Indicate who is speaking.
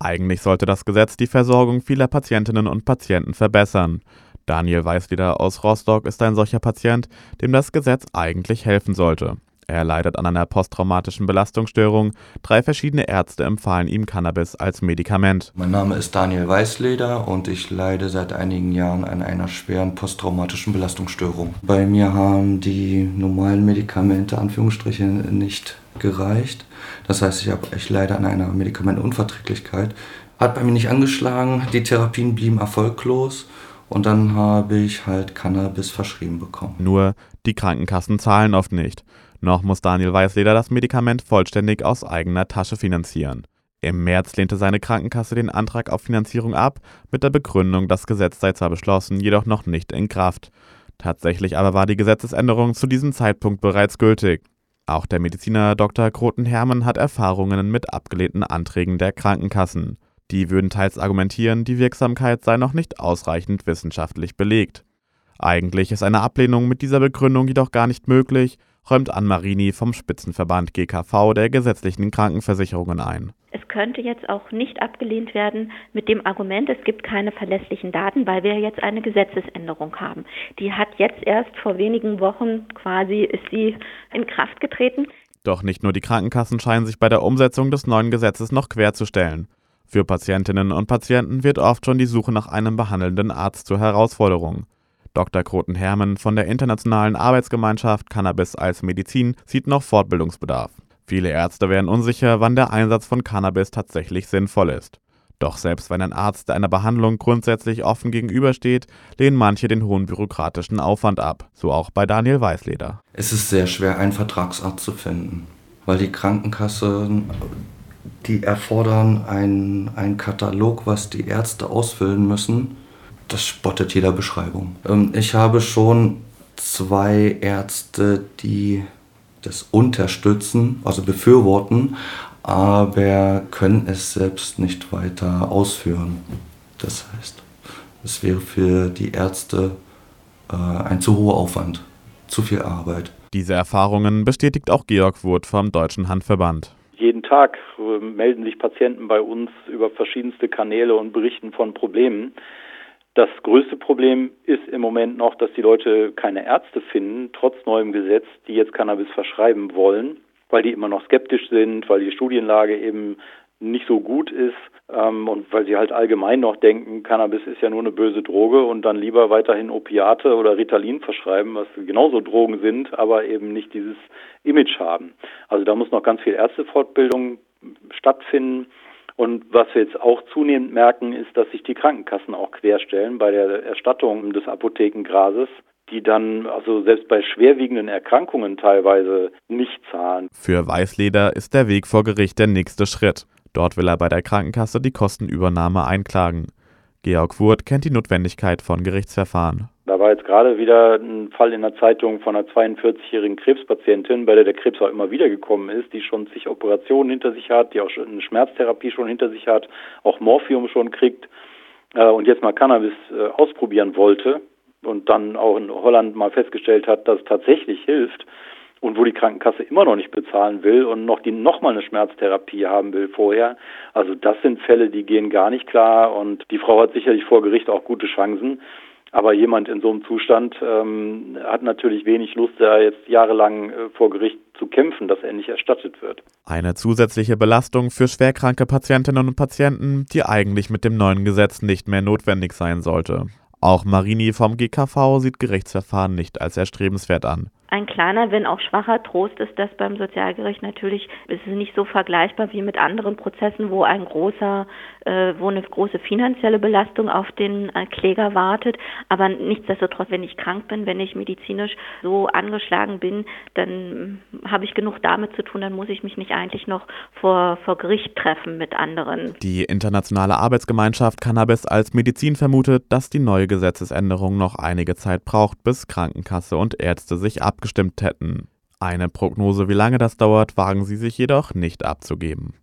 Speaker 1: Eigentlich sollte das Gesetz die Versorgung vieler Patientinnen und Patienten verbessern. Daniel Weißlieder aus Rostock ist ein solcher Patient, dem das Gesetz eigentlich helfen sollte. Er leidet an einer posttraumatischen Belastungsstörung. Drei verschiedene Ärzte empfahlen ihm Cannabis als Medikament.
Speaker 2: Mein Name ist Daniel Weißleder und ich leide seit einigen Jahren an einer schweren posttraumatischen Belastungsstörung. Bei mir haben die normalen Medikamente Anführungsstriche nicht gereicht. Das heißt, ich, hab, ich leide an einer Medikamentenunverträglichkeit. Hat bei mir nicht angeschlagen, die Therapien blieben erfolglos und dann habe ich halt Cannabis verschrieben bekommen.
Speaker 1: Nur die Krankenkassen zahlen oft nicht. Noch muss Daniel Weißleder das Medikament vollständig aus eigener Tasche finanzieren. Im März lehnte seine Krankenkasse den Antrag auf Finanzierung ab, mit der Begründung, das Gesetz sei zwar beschlossen, jedoch noch nicht in Kraft. Tatsächlich aber war die Gesetzesänderung zu diesem Zeitpunkt bereits gültig. Auch der Mediziner Dr. Kroten-Hermann hat Erfahrungen mit abgelehnten Anträgen der Krankenkassen. Die würden teils argumentieren, die Wirksamkeit sei noch nicht ausreichend wissenschaftlich belegt. Eigentlich ist eine Ablehnung mit dieser Begründung jedoch gar nicht möglich, räumt Ann-Marini vom Spitzenverband GKV der gesetzlichen Krankenversicherungen ein.
Speaker 3: Es könnte jetzt auch nicht abgelehnt werden mit dem Argument, es gibt keine verlässlichen Daten, weil wir jetzt eine Gesetzesänderung haben. Die hat jetzt erst vor wenigen Wochen quasi ist sie in Kraft getreten.
Speaker 1: Doch nicht nur die Krankenkassen scheinen sich bei der Umsetzung des neuen Gesetzes noch querzustellen. Für Patientinnen und Patienten wird oft schon die Suche nach einem behandelnden Arzt zur Herausforderung. Dr. Kroten-Hermann von der Internationalen Arbeitsgemeinschaft Cannabis als Medizin sieht noch Fortbildungsbedarf. Viele Ärzte wären unsicher, wann der Einsatz von Cannabis tatsächlich sinnvoll ist. Doch selbst wenn ein Arzt einer Behandlung grundsätzlich offen gegenübersteht, lehnen manche den hohen bürokratischen Aufwand ab, so auch bei Daniel Weißleder.
Speaker 2: Es ist sehr schwer, einen Vertragsarzt zu finden, weil die Krankenkassen, die erfordern einen, einen Katalog, was die Ärzte ausfüllen müssen das spottet jeder Beschreibung. Ähm, ich habe schon zwei Ärzte, die das unterstützen, also befürworten, aber können es selbst nicht weiter ausführen. Das heißt, es wäre für die Ärzte äh, ein zu hoher Aufwand, zu viel Arbeit.
Speaker 1: Diese Erfahrungen bestätigt auch Georg Wurth vom Deutschen Handverband.
Speaker 4: Jeden Tag äh, melden sich Patienten bei uns über verschiedenste Kanäle und berichten von Problemen. Das größte Problem ist im Moment noch, dass die Leute keine Ärzte finden, trotz neuem Gesetz, die jetzt Cannabis verschreiben wollen, weil die immer noch skeptisch sind, weil die Studienlage eben nicht so gut ist ähm, und weil sie halt allgemein noch denken, Cannabis ist ja nur eine böse Droge und dann lieber weiterhin Opiate oder Ritalin verschreiben, was genauso Drogen sind, aber eben nicht dieses Image haben. Also da muss noch ganz viel Ärztefortbildung stattfinden. Und was wir jetzt auch zunehmend merken, ist, dass sich die Krankenkassen auch querstellen bei der Erstattung des Apothekengrases die dann also selbst bei schwerwiegenden Erkrankungen teilweise nicht zahlen.
Speaker 1: Für Weißleder ist der Weg vor Gericht der nächste Schritt. Dort will er bei der Krankenkasse die Kostenübernahme einklagen. Georg Wurth kennt die Notwendigkeit von Gerichtsverfahren.
Speaker 4: War jetzt gerade wieder ein Fall in der Zeitung von einer 42-jährigen Krebspatientin, bei der der Krebs auch immer wieder gekommen ist, die schon zig Operationen hinter sich hat, die auch schon eine Schmerztherapie schon hinter sich hat, auch Morphium schon kriegt äh, und jetzt mal Cannabis äh, ausprobieren wollte und dann auch in Holland mal festgestellt hat, dass es tatsächlich hilft und wo die Krankenkasse immer noch nicht bezahlen will und noch die nochmal eine Schmerztherapie haben will vorher. Also das sind Fälle, die gehen gar nicht klar und die Frau hat sicherlich vor Gericht auch gute Chancen. Aber jemand in so einem Zustand ähm, hat natürlich wenig Lust, da jetzt jahrelang äh, vor Gericht zu kämpfen, dass er nicht erstattet wird.
Speaker 1: Eine zusätzliche Belastung für schwerkranke Patientinnen und Patienten, die eigentlich mit dem neuen Gesetz nicht mehr notwendig sein sollte. Auch Marini vom GKV sieht Gerichtsverfahren nicht als erstrebenswert an
Speaker 3: ein kleiner, wenn auch schwacher Trost ist das beim Sozialgericht natürlich, ist es nicht so vergleichbar wie mit anderen Prozessen, wo ein großer, äh, wo eine große finanzielle Belastung auf den äh, Kläger wartet. Aber nichtsdestotrotz, wenn ich krank bin, wenn ich medizinisch so angeschlagen bin, dann habe ich genug damit zu tun, dann muss ich mich nicht eigentlich noch vor, vor Gericht treffen mit anderen.
Speaker 1: Die internationale Arbeitsgemeinschaft Cannabis als Medizin vermutet, dass die neue Gesetzesänderung noch einige Zeit braucht, bis Krankenkasse und Ärzte sich ab abgestimmt hätten. Eine Prognose, wie lange das dauert, wagen sie sich jedoch nicht abzugeben